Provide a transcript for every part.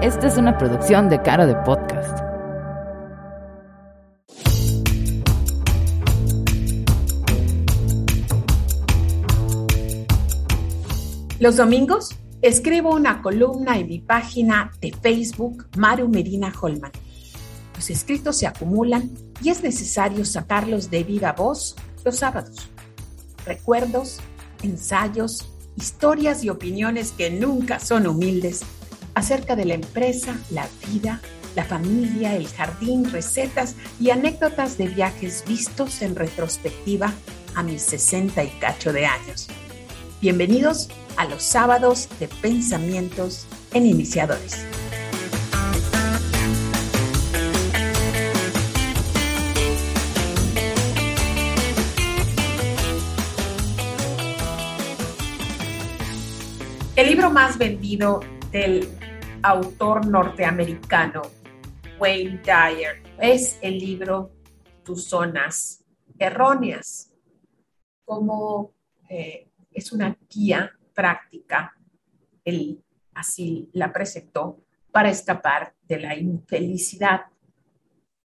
Esta es una producción de Cara de Podcast. Los domingos escribo una columna en mi página de Facebook Maru Medina Holman. Los escritos se acumulan y es necesario sacarlos de viva voz los sábados. Recuerdos, ensayos, historias y opiniones que nunca son humildes acerca de la empresa, la vida, la familia, el jardín, recetas y anécdotas de viajes vistos en retrospectiva a mis 60 y cacho de años. Bienvenidos a los sábados de pensamientos en iniciadores. El libro más vendido del autor norteamericano Wayne Dyer es el libro Tus zonas erróneas. Como eh, es una guía práctica, él así la presentó, para escapar de la infelicidad.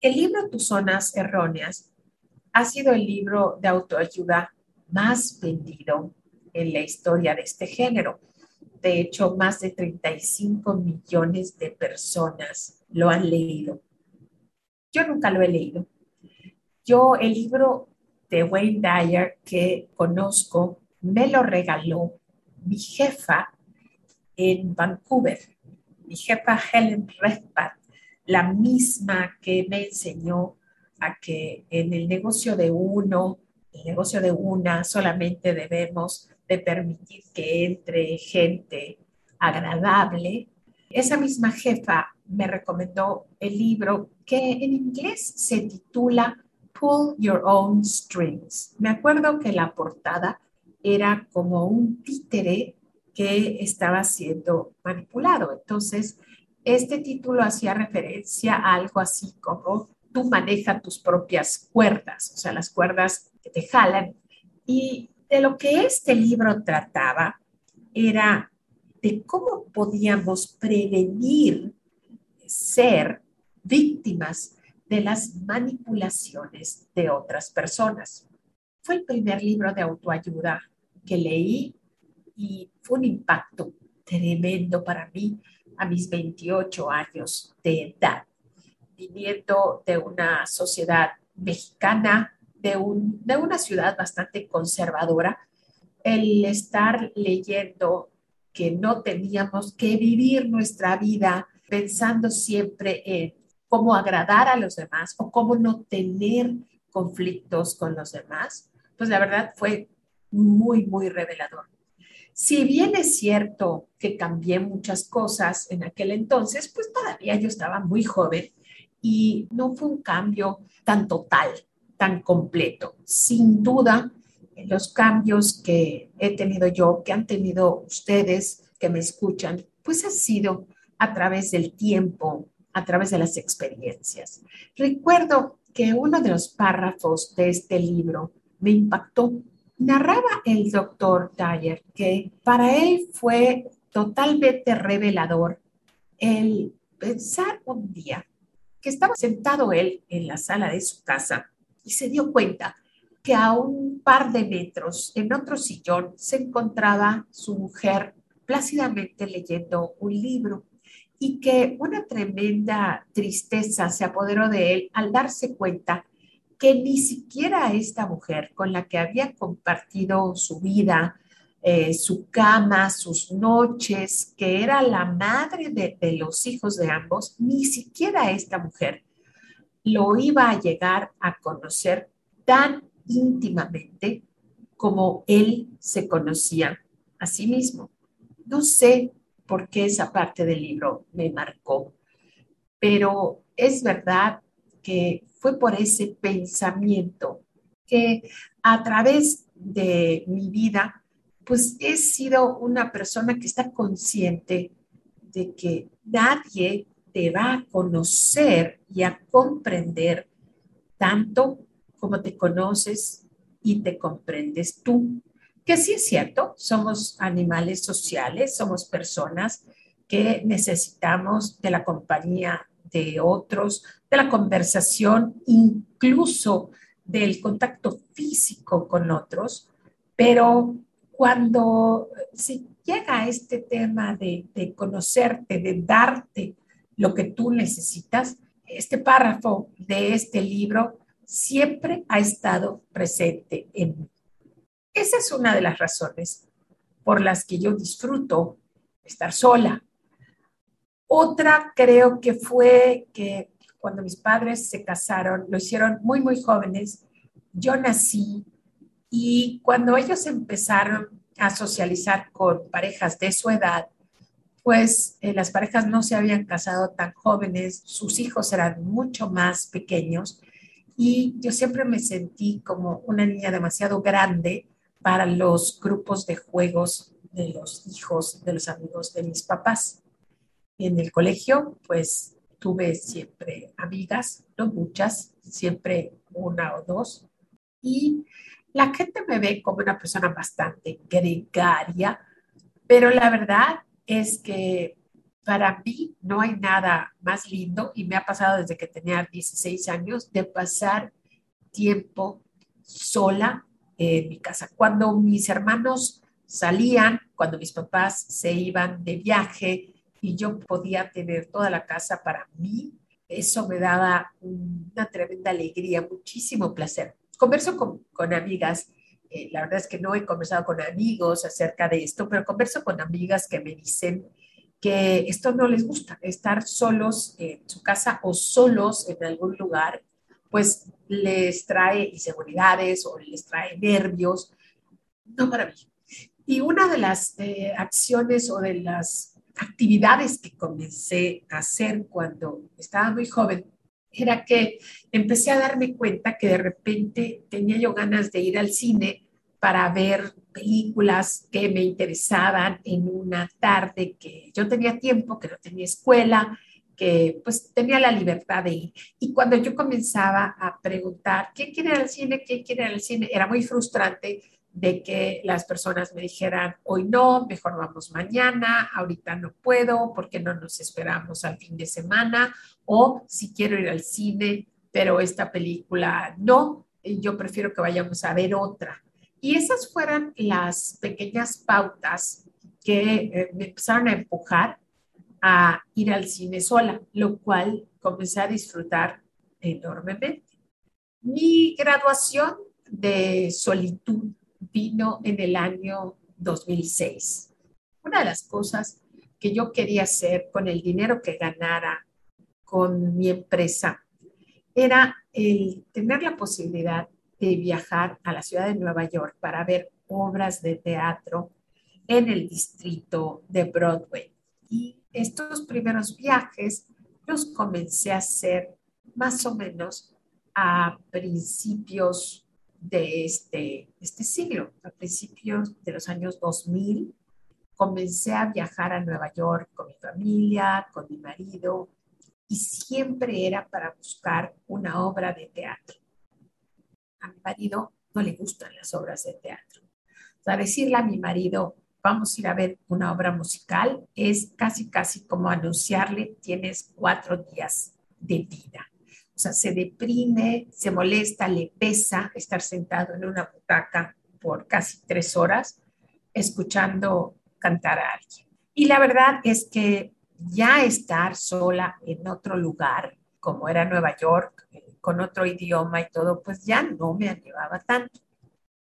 El libro Tus zonas erróneas ha sido el libro de autoayuda más vendido en la historia de este género de hecho, más de 35 millones de personas lo han leído. Yo nunca lo he leído. Yo el libro de Wayne Dyer que conozco me lo regaló mi jefa en Vancouver, mi jefa Helen Redpath, la misma que me enseñó a que en el negocio de uno, el negocio de una, solamente debemos de permitir que entre gente agradable, esa misma jefa me recomendó el libro que en inglés se titula Pull Your Own Strings. Me acuerdo que la portada era como un títere que estaba siendo manipulado. Entonces, este título hacía referencia a algo así como tú manejas tus propias cuerdas, o sea, las cuerdas que te jalan. Y de lo que este libro trataba era de cómo podíamos prevenir ser víctimas de las manipulaciones de otras personas. Fue el primer libro de autoayuda que leí y fue un impacto tremendo para mí a mis 28 años de edad, viniendo de una sociedad mexicana de, una ciudad bastante conservadora, el estar leyendo que no teníamos que vivir nuestra vida pensando siempre en cómo agradar a los demás o cómo no tener conflictos con los demás, pues la verdad fue muy, muy revelador. Si bien es cierto que cambié muchas cosas en aquel entonces, pues todavía yo estaba muy joven y no fue un cambio tan total tan completo. Sin duda, los cambios que he tenido yo, que han tenido ustedes que me escuchan, pues ha sido a través del tiempo, a través de las experiencias. Recuerdo que uno de los párrafos de este libro me impactó. Narraba el doctor Dyer que para él fue totalmente revelador el pensar un día que estaba sentado él en la sala de su casa y se dio cuenta que a un par de metros en otro sillón se encontraba su mujer plácidamente leyendo un libro y que una tremenda tristeza se apoderó de él al darse cuenta que ni siquiera esta mujer con la que había compartido su vida, eh, su cama, sus noches, que era la madre de, de los hijos de ambos, ni siquiera esta mujer lo iba a llegar a conocer tan íntimamente como él se conocía a sí mismo. No sé por qué esa parte del libro me marcó, pero es verdad que fue por ese pensamiento que a través de mi vida, pues he sido una persona que está consciente de que nadie te va a conocer y a comprender tanto como te conoces y te comprendes tú. Que sí es cierto, somos animales sociales, somos personas que necesitamos de la compañía de otros, de la conversación, incluso del contacto físico con otros, pero cuando se llega a este tema de, de conocerte, de darte lo que tú necesitas, este párrafo de este libro siempre ha estado presente en mí. Esa es una de las razones por las que yo disfruto estar sola. Otra creo que fue que cuando mis padres se casaron, lo hicieron muy, muy jóvenes, yo nací y cuando ellos empezaron a socializar con parejas de su edad, pues las parejas no se habían casado tan jóvenes, sus hijos eran mucho más pequeños y yo siempre me sentí como una niña demasiado grande para los grupos de juegos de los hijos de los amigos de mis papás. En el colegio, pues tuve siempre amigas, no muchas, siempre una o dos. Y la gente me ve como una persona bastante gregaria, pero la verdad es que para mí no hay nada más lindo y me ha pasado desde que tenía 16 años de pasar tiempo sola en mi casa. Cuando mis hermanos salían, cuando mis papás se iban de viaje y yo podía tener toda la casa para mí, eso me daba una tremenda alegría, muchísimo placer. Converso con, con amigas, eh, la verdad es que no he conversado con amigos acerca de esto, pero converso con amigas que me dicen que esto no les gusta, estar solos en su casa o solos en algún lugar, pues les trae inseguridades o les trae nervios. No para mí. Y una de las eh, acciones o de las actividades que comencé a hacer cuando estaba muy joven era que empecé a darme cuenta que de repente tenía yo ganas de ir al cine para ver películas que me interesaban en una tarde que yo tenía tiempo, que no tenía escuela, que pues tenía la libertad de ir. Y cuando yo comenzaba a preguntar, ¿quién quiere ir al cine? ¿Quién quiere ir al cine? Era muy frustrante de que las personas me dijeran, hoy no, mejor vamos mañana, ahorita no puedo, porque no nos esperamos al fin de semana, o si quiero ir al cine, pero esta película no, yo prefiero que vayamos a ver otra. Y esas fueron las pequeñas pautas que eh, me empezaron a empujar a ir al cine sola, lo cual comencé a disfrutar enormemente. Mi graduación de solitud vino en el año 2006. Una de las cosas que yo quería hacer con el dinero que ganara con mi empresa era el tener la posibilidad de viajar a la ciudad de Nueva York para ver obras de teatro en el distrito de Broadway. Y estos primeros viajes los comencé a hacer más o menos a principios de este, este siglo, a principios de los años 2000, comencé a viajar a Nueva York con mi familia, con mi marido, y siempre era para buscar una obra de teatro. A mi marido no le gustan las obras de teatro. O sea, decirle a mi marido, vamos a ir a ver una obra musical, es casi, casi como anunciarle, tienes cuatro días de vida. O sea, se deprime, se molesta, le pesa estar sentado en una butaca por casi tres horas escuchando cantar a alguien. Y la verdad es que ya estar sola en otro lugar, como era Nueva York, con otro idioma y todo, pues ya no me animaba tanto.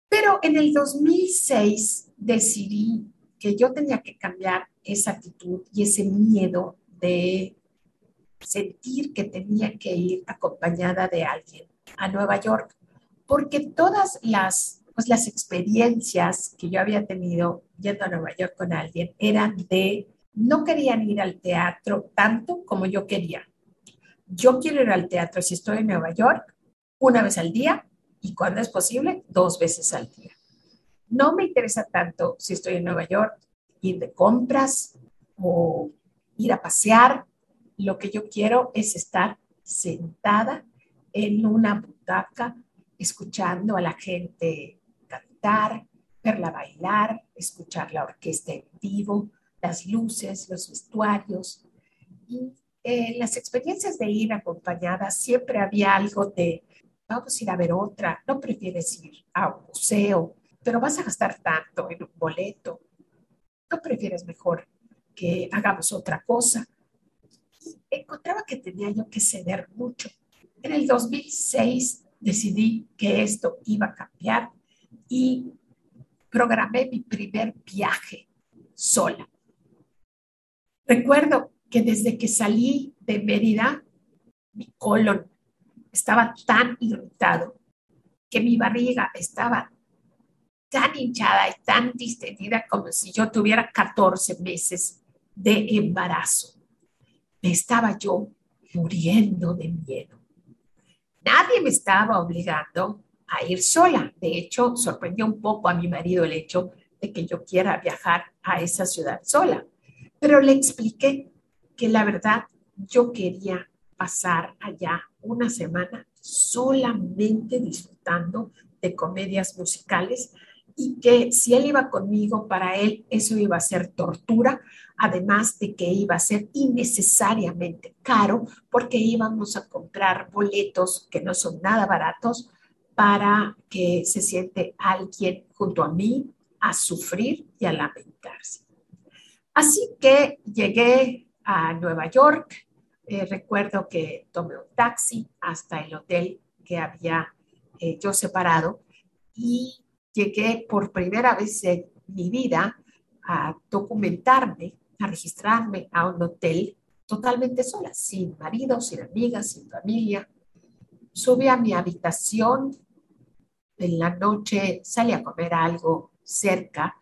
Pero en el 2006 decidí que yo tenía que cambiar esa actitud y ese miedo de sentir que tenía que ir acompañada de alguien a Nueva York, porque todas las, pues, las experiencias que yo había tenido yendo a Nueva York con alguien eran de no querían ir al teatro tanto como yo quería. Yo quiero ir al teatro si estoy en Nueva York una vez al día y cuando es posible, dos veces al día. No me interesa tanto si estoy en Nueva York ir de compras o ir a pasear lo que yo quiero es estar sentada en una butaca, escuchando a la gente cantar, verla bailar, escuchar la orquesta en vivo, las luces, los vestuarios. Y en las experiencias de ir acompañada siempre había algo de, vamos a ir a ver otra, no prefieres ir a un museo, pero vas a gastar tanto en un boleto, no prefieres mejor que hagamos otra cosa. Y encontraba que tenía yo que ceder mucho. En el 2006 decidí que esto iba a cambiar y programé mi primer viaje sola. Recuerdo que desde que salí de Mérida, mi colon estaba tan irritado que mi barriga estaba tan hinchada y tan distendida como si yo tuviera 14 meses de embarazo. Me estaba yo muriendo de miedo. Nadie me estaba obligando a ir sola. De hecho, sorprendió un poco a mi marido el hecho de que yo quiera viajar a esa ciudad sola. Pero le expliqué que la verdad yo quería pasar allá una semana solamente disfrutando de comedias musicales y que si él iba conmigo, para él eso iba a ser tortura, además de que iba a ser innecesariamente caro porque íbamos a comprar boletos que no son nada baratos para que se siente alguien junto a mí a sufrir y a lamentarse. Así que llegué a Nueva York. Eh, recuerdo que tomé un taxi hasta el hotel que había eh, yo separado y llegué por primera vez en mi vida a documentarme, a registrarme a un hotel totalmente sola, sin marido, sin amigas, sin familia. Subí a mi habitación, en la noche salí a comer algo cerca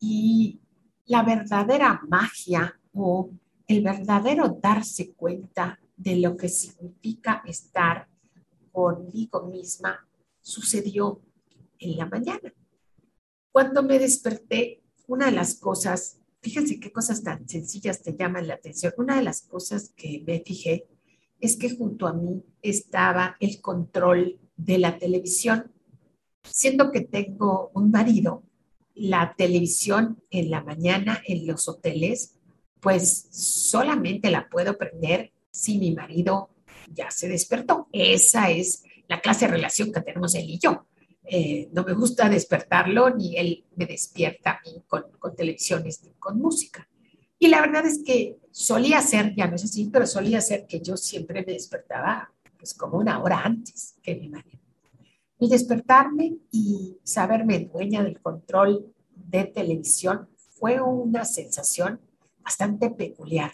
y la verdadera magia o el verdadero darse cuenta de lo que significa estar conmigo misma sucedió en la mañana. Cuando me desperté, una de las cosas, fíjense qué cosas tan sencillas te llaman la atención, una de las cosas que me fijé es que junto a mí estaba el control de la televisión. Siendo que tengo un marido, la televisión en la mañana en los hoteles, pues solamente la puedo prender si mi marido ya se despertó. Esa es la clase de relación que tenemos él y yo. Eh, no me gusta despertarlo ni él me despierta con, con televisiones ni con música. Y la verdad es que solía ser, ya no es así, pero solía ser que yo siempre me despertaba pues como una hora antes que mi marido. El despertarme y saberme dueña del control de televisión fue una sensación bastante peculiar.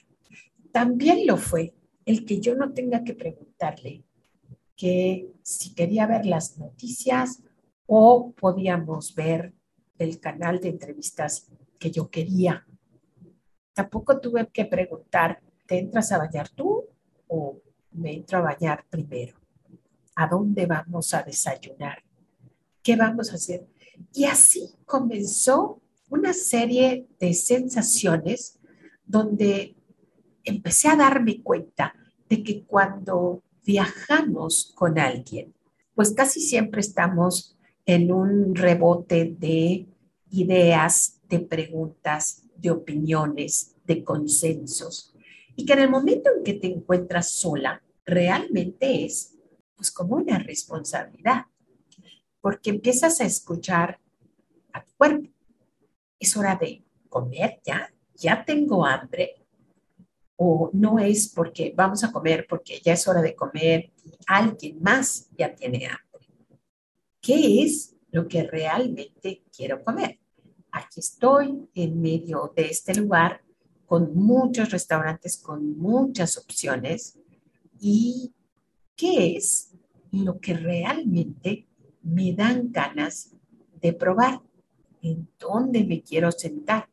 También lo fue el que yo no tenga que preguntarle que si quería ver las noticias o podíamos ver el canal de entrevistas que yo quería. Tampoco tuve que preguntar, ¿te entras a bañar tú o me entro a bañar primero? ¿A dónde vamos a desayunar? ¿Qué vamos a hacer? Y así comenzó una serie de sensaciones donde empecé a darme cuenta de que cuando viajamos con alguien, pues casi siempre estamos en un rebote de ideas, de preguntas, de opiniones, de consensos. Y que en el momento en que te encuentras sola, realmente es pues como una responsabilidad, porque empiezas a escuchar a tu cuerpo. Es hora de comer ya, ya tengo hambre, o no es porque vamos a comer porque ya es hora de comer y alguien más ya tiene hambre qué es lo que realmente quiero comer. Aquí estoy en medio de este lugar con muchos restaurantes, con muchas opciones y qué es lo que realmente me dan ganas de probar, en dónde me quiero sentar.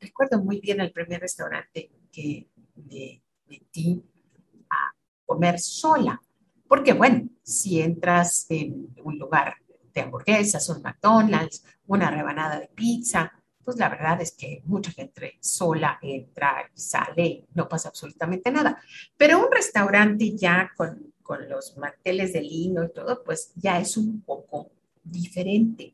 Recuerdo muy bien el primer restaurante que me metí a comer sola porque bueno, si entras en un lugar de hamburguesas, un McDonald's, una rebanada de pizza, pues la verdad es que mucha gente sola entra y sale, no pasa absolutamente nada. Pero un restaurante ya con, los manteles de lino y todo, pues ya es un poco diferente.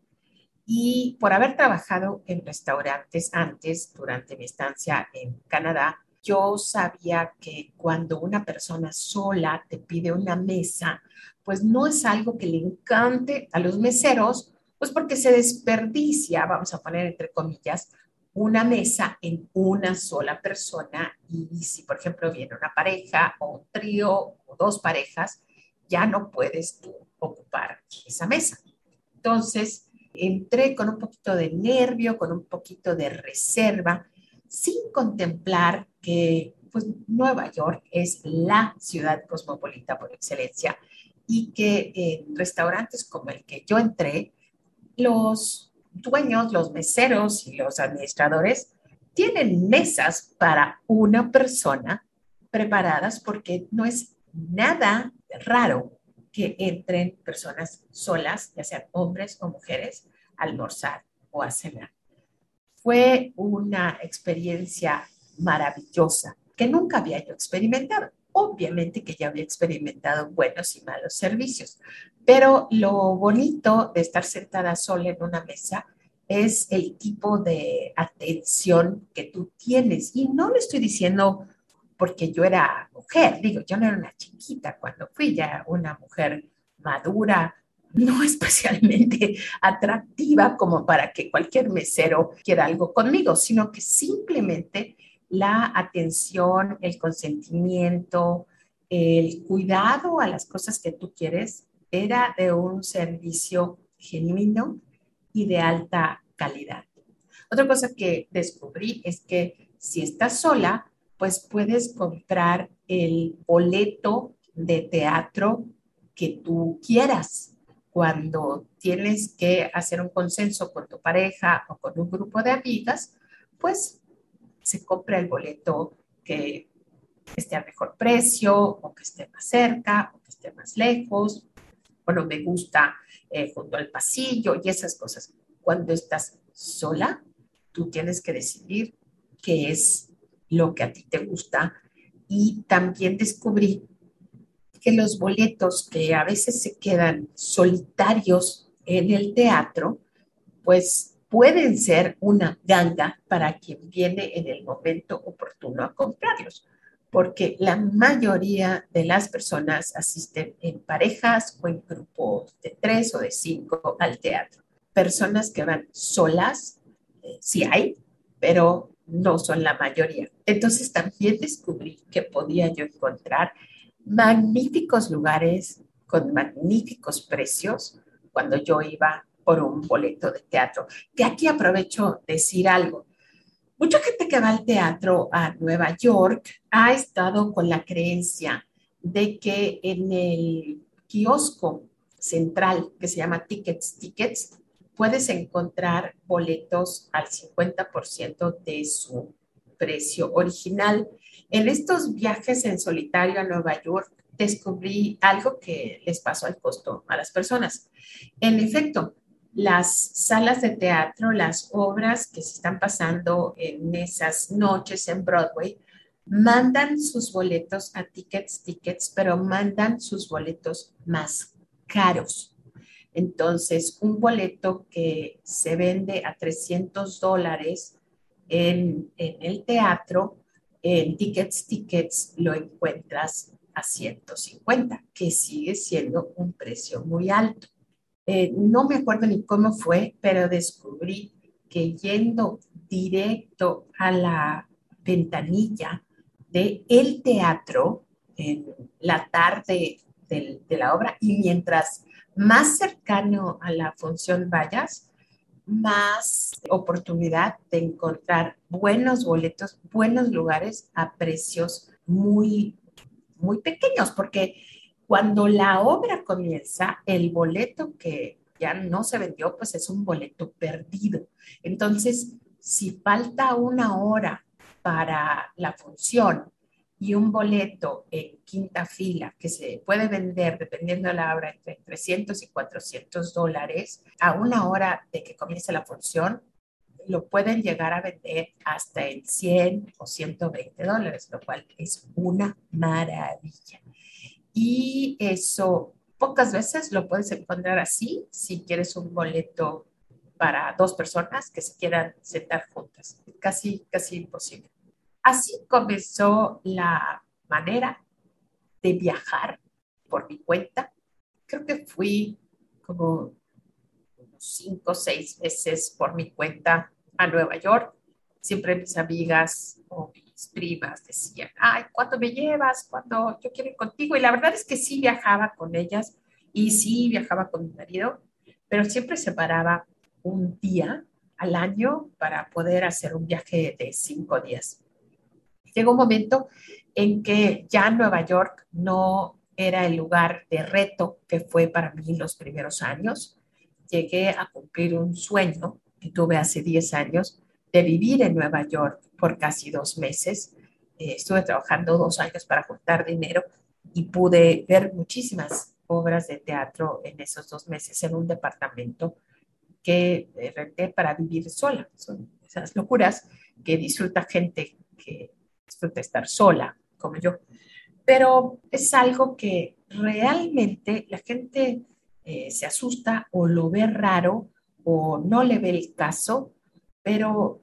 Y por haber trabajado en restaurantes antes, durante mi estancia en Canadá, yo sabía que cuando una persona sola te pide una mesa, pues no es algo que le encante a los meseros, pues porque se desperdicia, vamos a poner entre comillas, una mesa en una sola persona y si por ejemplo viene una pareja o un trío o dos parejas, ya no puedes tú ocupar esa mesa. Entonces, entré con un poquito de nervio, con un poquito de reserva, sin contemplar que pues, Nueva York es la ciudad cosmopolita por excelencia y que en restaurantes como el que yo entré, los dueños, los meseros y los administradores tienen mesas para una persona preparadas porque no es nada raro que entren personas solas, ya sean hombres o mujeres, a almorzar o a cenar. Fue una experiencia maravillosa que nunca había yo experimentado. Obviamente que ya había experimentado buenos y malos servicios, pero lo bonito de estar sentada sola en una mesa es el tipo de atención que tú tienes. Y no le estoy diciendo porque yo era mujer, digo, yo no era una chiquita cuando fui ya una mujer madura, no especialmente atractiva como para que cualquier mesero quiera algo conmigo, sino que simplemente la atención, el consentimiento, el cuidado a las cosas que tú quieres era de un servicio genuino y de alta calidad. Otra cosa que descubrí es que si estás sola, pues puedes comprar el boleto de teatro que tú quieras cuando tienes que hacer un consenso con tu pareja o con un grupo de amigas, pues se compra el boleto que esté a mejor precio o que esté más cerca o que esté más lejos o no me gusta eh, junto al pasillo y esas cosas. Cuando estás sola, tú tienes que decidir qué es lo que a ti te gusta y también descubrí que los boletos que a veces se quedan solitarios en el teatro, pues pueden ser una ganga para quien viene en el momento oportuno a comprarlos, porque la mayoría de las personas asisten en parejas o en grupos de tres o de cinco al teatro. Personas que van solas, eh, sí hay, pero no son la mayoría. Entonces también descubrí que podía yo encontrar magníficos lugares con magníficos precios cuando yo iba por un boleto de teatro. Que aquí aprovecho decir algo. Mucha gente que va al teatro a Nueva York ha estado con la creencia de que en el kiosco central que se llama Tickets Tickets puedes encontrar boletos al 50% de su precio original. En estos viajes en solitario a Nueva York descubrí algo que les pasó al costo a las personas. En efecto, las salas de teatro, las obras que se están pasando en esas noches en Broadway, mandan sus boletos a Tickets Tickets, pero mandan sus boletos más caros. Entonces, un boleto que se vende a 300 dólares en, el teatro, en Tickets Tickets lo encuentras a 150, que sigue siendo un precio muy alto. Eh, no me acuerdo ni cómo fue, pero descubrí que yendo directo a la ventanilla del el teatro en la tarde de la obra y mientras más cercano a la función vayas, más oportunidad de encontrar buenos boletos, buenos lugares a precios muy, muy pequeños, porque cuando la obra comienza, el boleto que ya no se vendió, pues es un boleto perdido. Entonces, si falta una hora para la función y un boleto en quinta fila que se puede vender, dependiendo de la obra, entre 300 y 400 dólares, a una hora de que comience la función, lo pueden llegar a vender hasta en 100 o 120 dólares, lo cual es una maravilla. Y eso pocas veces lo puedes encontrar así, si quieres un boleto para dos personas que se quieran sentar juntas. Casi, casi imposible. Así comenzó la manera de viajar por mi cuenta. Creo que fui como cinco o seis meses por mi cuenta a Nueva York. Siempre mis amigas o mis primas decían, ay, ¿cuándo me llevas? ¿Cuándo yo quiero ir contigo? Y la verdad es que sí viajaba con ellas y sí viajaba con mi marido, pero siempre separaba un día al año para poder hacer un viaje de cinco días. Llegó un momento en que ya Nueva York no era el lugar de reto que fue para mí los primeros años. Llegué a cumplir un sueño que tuve hace 10 años de vivir en Nueva York por casi dos meses. Eh, estuve trabajando dos años para juntar dinero y pude ver muchísimas obras de teatro en esos dos meses en un departamento que eh, renté para vivir sola. Son esas locuras que disfruta gente que disfruta estar sola, como yo. Pero es algo que realmente la gente eh, se asusta o lo ve raro o no le ve el caso, pero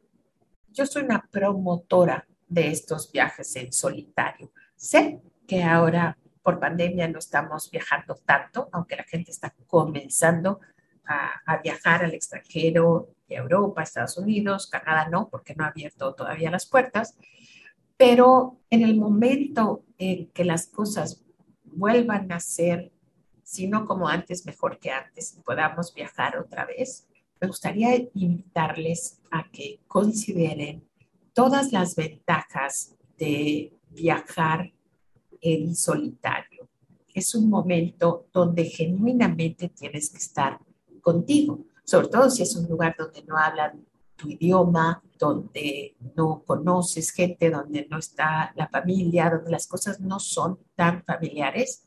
yo soy una promotora de estos viajes en solitario. Sé que ahora por pandemia no estamos viajando tanto, aunque la gente está comenzando a, viajar al extranjero, de Europa, Estados Unidos, Canadá no, porque no ha abierto todavía las puertas, pero en el momento en que las cosas vuelvan a ser, si no como antes, mejor que antes, podamos viajar otra vez, me gustaría invitarles a que consideren todas las ventajas de viajar en solitario. Es un momento donde genuinamente tienes que estar contigo, sobre todo si es un lugar donde no hablan tu idioma, donde no conoces gente, donde no está la familia, donde las cosas no son tan familiares.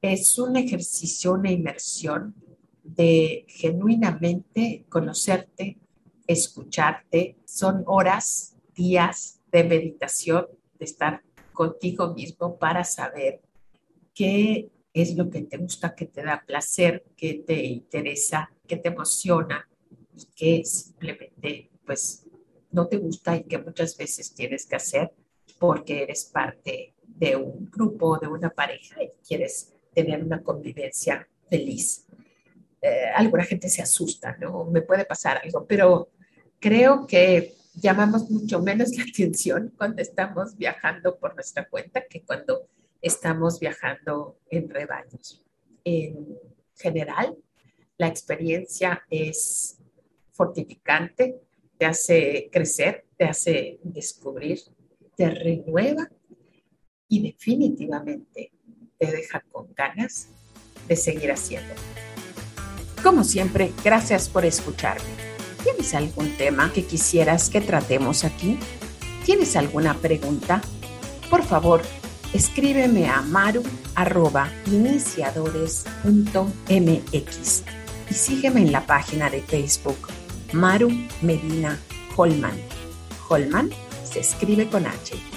Es un ejercicio, una inmersión de genuinamente conocerte, escucharte. Son horas, días de meditación, de estar contigo mismo para saber qué es lo que te gusta, que te da placer, que te interesa, que te emociona que simplemente pues no te gusta y que muchas veces tienes que hacer porque eres parte de un grupo, de una pareja y quieres tener una convivencia feliz. Eh, alguna gente se asusta, ¿no? Me puede pasar algo, pero creo que llamamos mucho menos la atención cuando estamos viajando por nuestra cuenta que cuando estamos viajando en rebaños. En general, la experiencia es fortificante, te hace crecer, te hace descubrir, te renueva y definitivamente te deja con ganas de seguir haciendo. Como siempre, gracias por escucharme. ¿Tienes algún tema que quisieras que tratemos aquí? ¿Tienes alguna pregunta? Por favor, escríbeme a maru.iniciadores.mx y sígueme en la página de Facebook Maru Medina Holman. Holman se escribe con H.